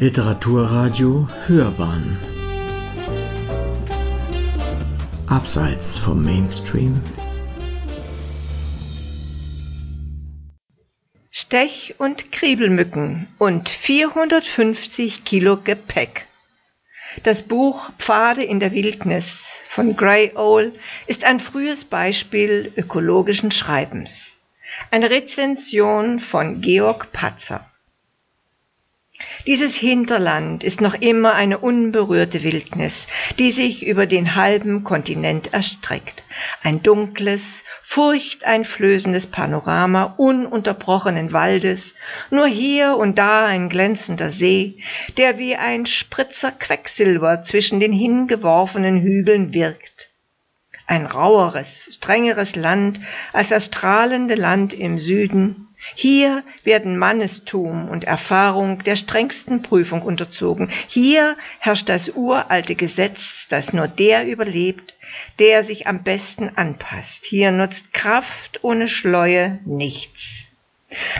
Literaturradio Hörbahn Abseits vom Mainstream Stech- und Kriebelmücken und 450 Kilo Gepäck. Das Buch Pfade in der Wildnis von Gray Owl ist ein frühes Beispiel ökologischen Schreibens. Eine Rezension von Georg Patzer. Dieses Hinterland ist noch immer eine unberührte Wildnis, die sich über den halben Kontinent erstreckt. Ein dunkles, furchteinflößendes Panorama ununterbrochenen Waldes, nur hier und da ein glänzender See, der wie ein Spritzer Quecksilber zwischen den hingeworfenen Hügeln wirkt. Ein raueres, strengeres Land als das strahlende Land im Süden, hier werden Mannestum und Erfahrung der strengsten Prüfung unterzogen. Hier herrscht das uralte Gesetz, dass nur der überlebt, der sich am besten anpasst. Hier nutzt Kraft ohne Schleue nichts.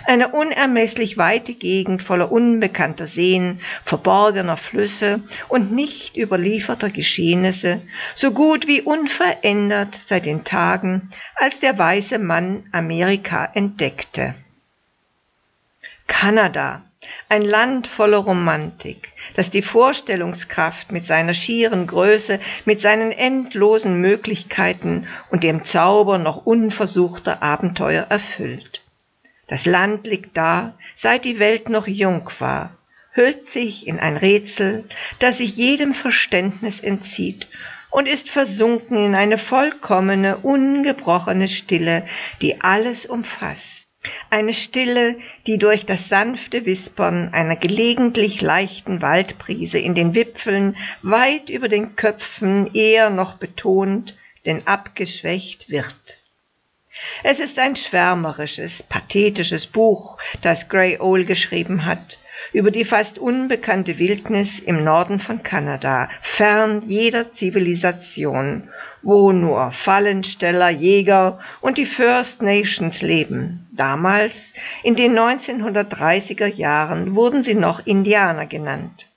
Eine unermesslich weite Gegend voller unbekannter Seen, verborgener Flüsse und nicht überlieferter Geschehnisse, so gut wie unverändert seit den Tagen, als der weiße Mann Amerika entdeckte. Kanada, ein Land voller Romantik, das die Vorstellungskraft mit seiner schieren Größe, mit seinen endlosen Möglichkeiten und dem Zauber noch unversuchter Abenteuer erfüllt. Das Land liegt da, seit die Welt noch jung war, hüllt sich in ein Rätsel, das sich jedem Verständnis entzieht und ist versunken in eine vollkommene, ungebrochene Stille, die alles umfasst eine Stille, die durch das sanfte Wispern einer gelegentlich leichten Waldbrise in den Wipfeln weit über den Köpfen eher noch betont, denn abgeschwächt wird. Es ist ein schwärmerisches, pathetisches Buch, das Gray Owl geschrieben hat, über die fast unbekannte Wildnis im Norden von Kanada, fern jeder Zivilisation wo nur Fallensteller, Jäger und die First Nations leben. Damals, in den 1930er Jahren, wurden sie noch Indianer genannt.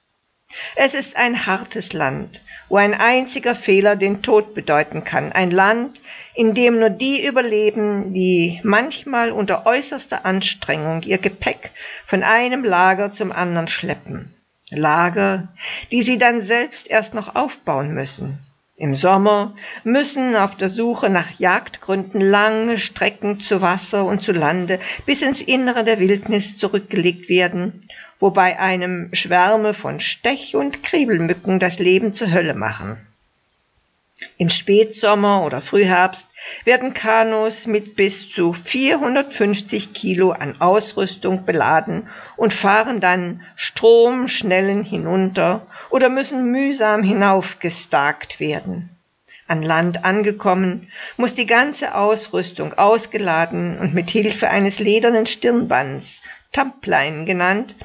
Es ist ein hartes Land, wo ein einziger Fehler den Tod bedeuten kann. Ein Land, in dem nur die überleben, die manchmal unter äußerster Anstrengung ihr Gepäck von einem Lager zum anderen schleppen. Lager, die sie dann selbst erst noch aufbauen müssen. Im Sommer müssen auf der Suche nach Jagdgründen lange Strecken zu Wasser und zu Lande bis ins Innere der Wildnis zurückgelegt werden, wobei einem Schwärme von Stech- und Kriebelmücken das Leben zur Hölle machen. Im Spätsommer oder Frühherbst werden Kanus mit bis zu 450 Kilo an Ausrüstung beladen und fahren dann stromschnellen hinunter oder müssen mühsam hinaufgestarkt werden. An Land angekommen, muss die ganze Ausrüstung ausgeladen und mit Hilfe eines ledernen Stirnbands, Tamplein genannt,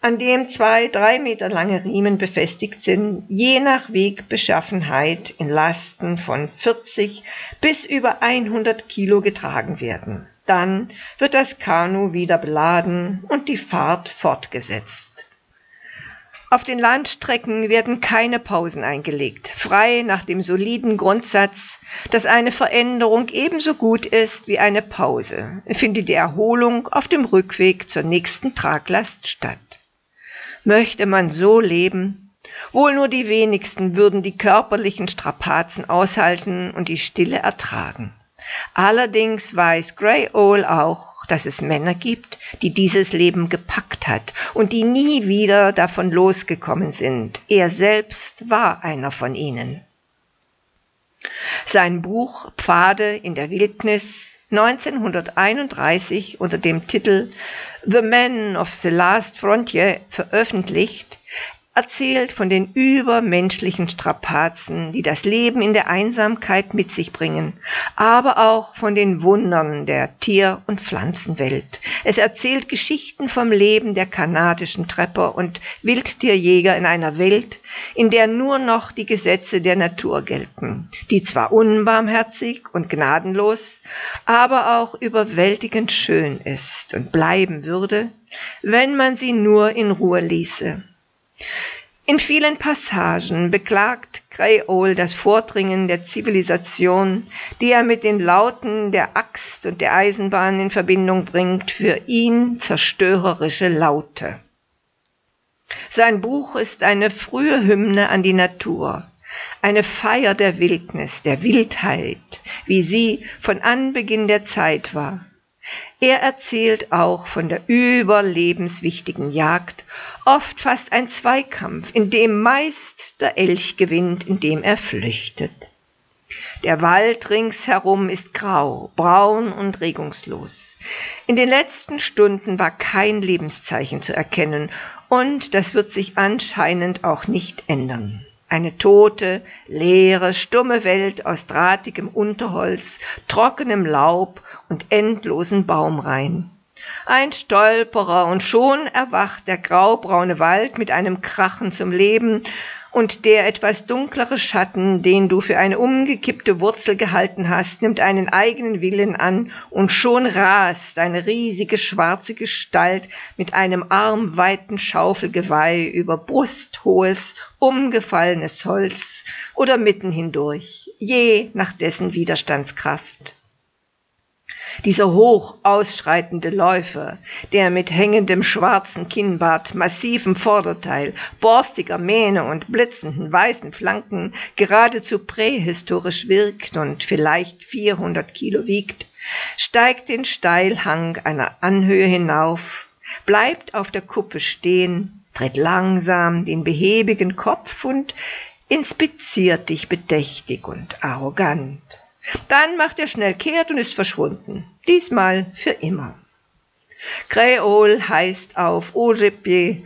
an dem zwei drei Meter lange Riemen befestigt sind, je nach Wegbeschaffenheit in Lasten von 40 bis über 100 Kilo getragen werden. Dann wird das Kanu wieder beladen und die Fahrt fortgesetzt. Auf den Landstrecken werden keine Pausen eingelegt, frei nach dem soliden Grundsatz, dass eine Veränderung ebenso gut ist wie eine Pause, findet die Erholung auf dem Rückweg zur nächsten Traglast statt. Möchte man so leben? Wohl nur die wenigsten würden die körperlichen Strapazen aushalten und die Stille ertragen. Allerdings weiß Gray Owl auch, dass es Männer gibt, die dieses Leben gepackt hat und die nie wieder davon losgekommen sind. Er selbst war einer von ihnen. Sein Buch Pfade in der Wildnis 1931 unter dem Titel The Men of the Last Frontier veröffentlicht, erzählt von den übermenschlichen Strapazen, die das Leben in der Einsamkeit mit sich bringen, aber auch von den Wundern der Tier- und Pflanzenwelt. Es erzählt Geschichten vom Leben der kanadischen Trepper und Wildtierjäger in einer Welt, in der nur noch die Gesetze der Natur gelten, die zwar unbarmherzig und gnadenlos, aber auch überwältigend schön ist und bleiben würde, wenn man sie nur in Ruhe ließe. In vielen Passagen beklagt Greyol das Vordringen der Zivilisation, die er mit den Lauten der Axt und der Eisenbahn in Verbindung bringt, für ihn zerstörerische Laute. Sein Buch ist eine frühe Hymne an die Natur, eine Feier der Wildnis, der Wildheit, wie sie von Anbeginn der Zeit war. Er erzählt auch von der überlebenswichtigen Jagd, oft fast ein Zweikampf, in dem meist der Elch gewinnt, indem er flüchtet. Der Wald ringsherum ist grau, braun und regungslos. In den letzten Stunden war kein Lebenszeichen zu erkennen, und das wird sich anscheinend auch nicht ändern. Eine tote, leere, stumme Welt aus drahtigem Unterholz, trockenem Laub und endlosen Baumreihen. Ein Stolperer und schon erwacht der graubraune Wald mit einem Krachen zum Leben und der etwas dunklere Schatten, den du für eine umgekippte Wurzel gehalten hast, nimmt einen eigenen Willen an, und schon rast eine riesige schwarze Gestalt mit einem armweiten Schaufelgeweih über brusthohes, umgefallenes Holz oder mitten hindurch, je nach dessen Widerstandskraft. Dieser hoch ausschreitende Läufer, der mit hängendem schwarzen Kinnbart, massivem Vorderteil, borstiger Mähne und blitzenden weißen Flanken geradezu prähistorisch wirkt und vielleicht 400 Kilo wiegt, steigt den Steilhang einer Anhöhe hinauf, bleibt auf der Kuppe stehen, tritt langsam den behäbigen Kopf und inspiziert dich bedächtig und arrogant. Dann macht er schnell kehrt und ist verschwunden. Diesmal für immer. Creol heißt auf Ojepe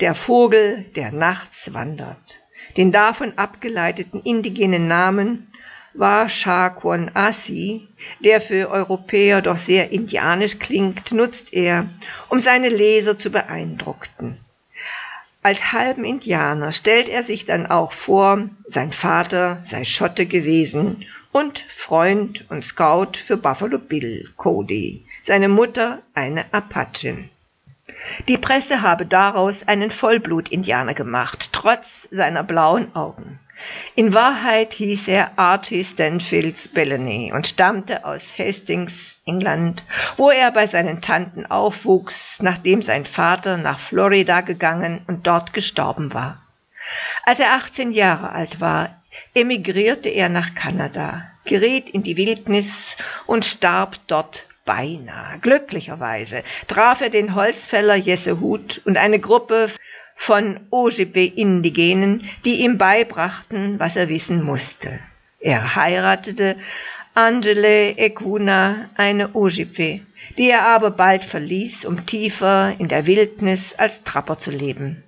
der Vogel, der nachts wandert. Den davon abgeleiteten indigenen Namen war Shakwon Asi, der für Europäer doch sehr indianisch klingt, nutzt er, um seine Leser zu beeindrucken. Als halben Indianer stellt er sich dann auch vor, sein Vater sei Schotte gewesen und Freund und Scout für Buffalo Bill Cody, seine Mutter eine Apachin. Die Presse habe daraus einen Vollblut-Indianer gemacht, trotz seiner blauen Augen. In Wahrheit hieß er Archie Stanfields Bellany und stammte aus Hastings, England, wo er bei seinen Tanten aufwuchs, nachdem sein Vater nach Florida gegangen und dort gestorben war. Als er 18 Jahre alt war, emigrierte er nach Kanada, geriet in die Wildnis und starb dort beinahe. Glücklicherweise traf er den Holzfäller Jesse Huth und eine Gruppe von Ojibwe-Indigenen, die ihm beibrachten, was er wissen musste. Er heiratete Angele Ekuna, eine Ojibwe, die er aber bald verließ, um tiefer in der Wildnis als Trapper zu leben.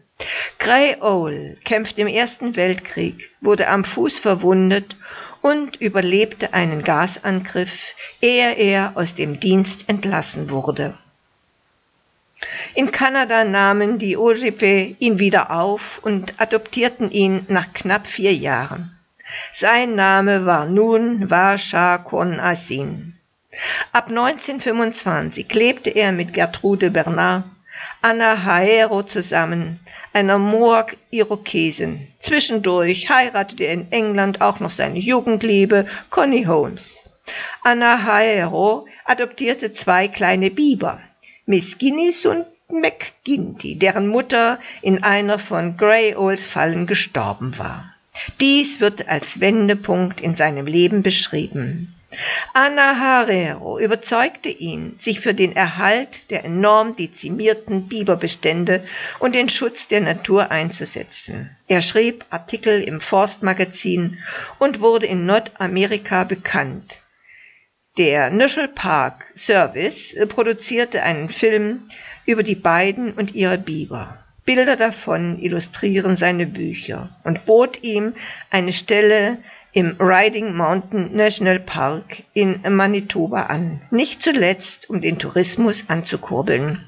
Gray Owl kämpfte im Ersten Weltkrieg, wurde am Fuß verwundet und überlebte einen Gasangriff, ehe er aus dem Dienst entlassen wurde. In Kanada nahmen die Ojibwe ihn wieder auf und adoptierten ihn nach knapp vier Jahren. Sein Name war nun Washa Kon Asin. Ab 1925 lebte er mit Gertrude Bernard Anna Haero zusammen, einer Moog-Irokesin. Zwischendurch heiratete er in England auch noch seine Jugendliebe Connie Holmes. Anna Haero adoptierte zwei kleine Biber, Miss Guinness und McGinty, deren Mutter in einer von Grey Owls Fallen gestorben war. Dies wird als Wendepunkt in seinem Leben beschrieben. Anna Harero überzeugte ihn, sich für den Erhalt der enorm dezimierten Biberbestände und den Schutz der Natur einzusetzen. Er schrieb Artikel im Forstmagazin und wurde in Nordamerika bekannt. Der National Park Service produzierte einen Film über die beiden und ihre Biber. Bilder davon illustrieren seine Bücher und bot ihm eine Stelle im Riding Mountain National Park in Manitoba an, nicht zuletzt um den Tourismus anzukurbeln.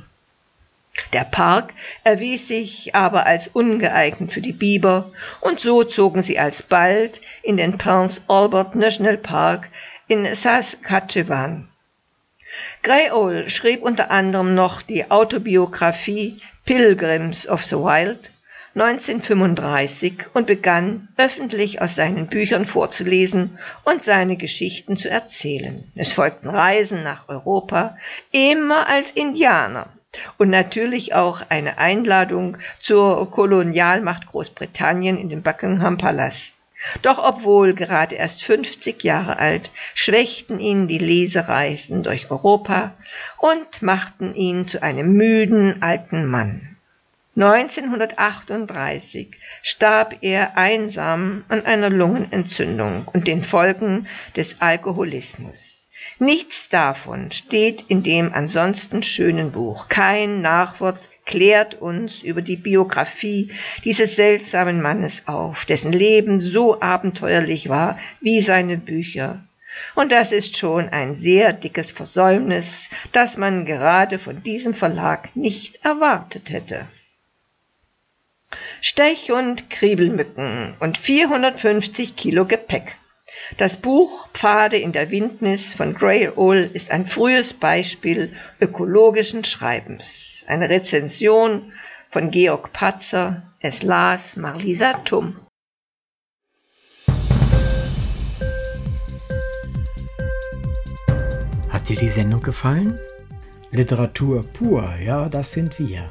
Der Park erwies sich aber als ungeeignet für die Biber und so zogen sie alsbald in den Prince Albert National Park in Saskatchewan. Grey Owl schrieb unter anderem noch die Autobiografie Pilgrims of the Wild 1935 und begann öffentlich aus seinen Büchern vorzulesen und seine Geschichten zu erzählen. Es folgten Reisen nach Europa, immer als Indianer und natürlich auch eine Einladung zur Kolonialmacht Großbritannien in den Buckingham Palast. Doch obwohl gerade erst 50 Jahre alt, schwächten ihn die Lesereisen durch Europa und machten ihn zu einem müden alten Mann. 1938 starb er einsam an einer Lungenentzündung und den Folgen des Alkoholismus. Nichts davon steht in dem ansonsten schönen Buch. Kein Nachwort klärt uns über die Biografie dieses seltsamen Mannes auf, dessen Leben so abenteuerlich war wie seine Bücher. Und das ist schon ein sehr dickes Versäumnis, das man gerade von diesem Verlag nicht erwartet hätte. Stech- und Kriebelmücken und 450 Kilo Gepäck. Das Buch Pfade in der Windnis von Gray Owl ist ein frühes Beispiel ökologischen Schreibens. Eine Rezension von Georg Patzer. Es las Marlisa Tumm. Hat dir die Sendung gefallen? Literatur pur, ja, das sind wir.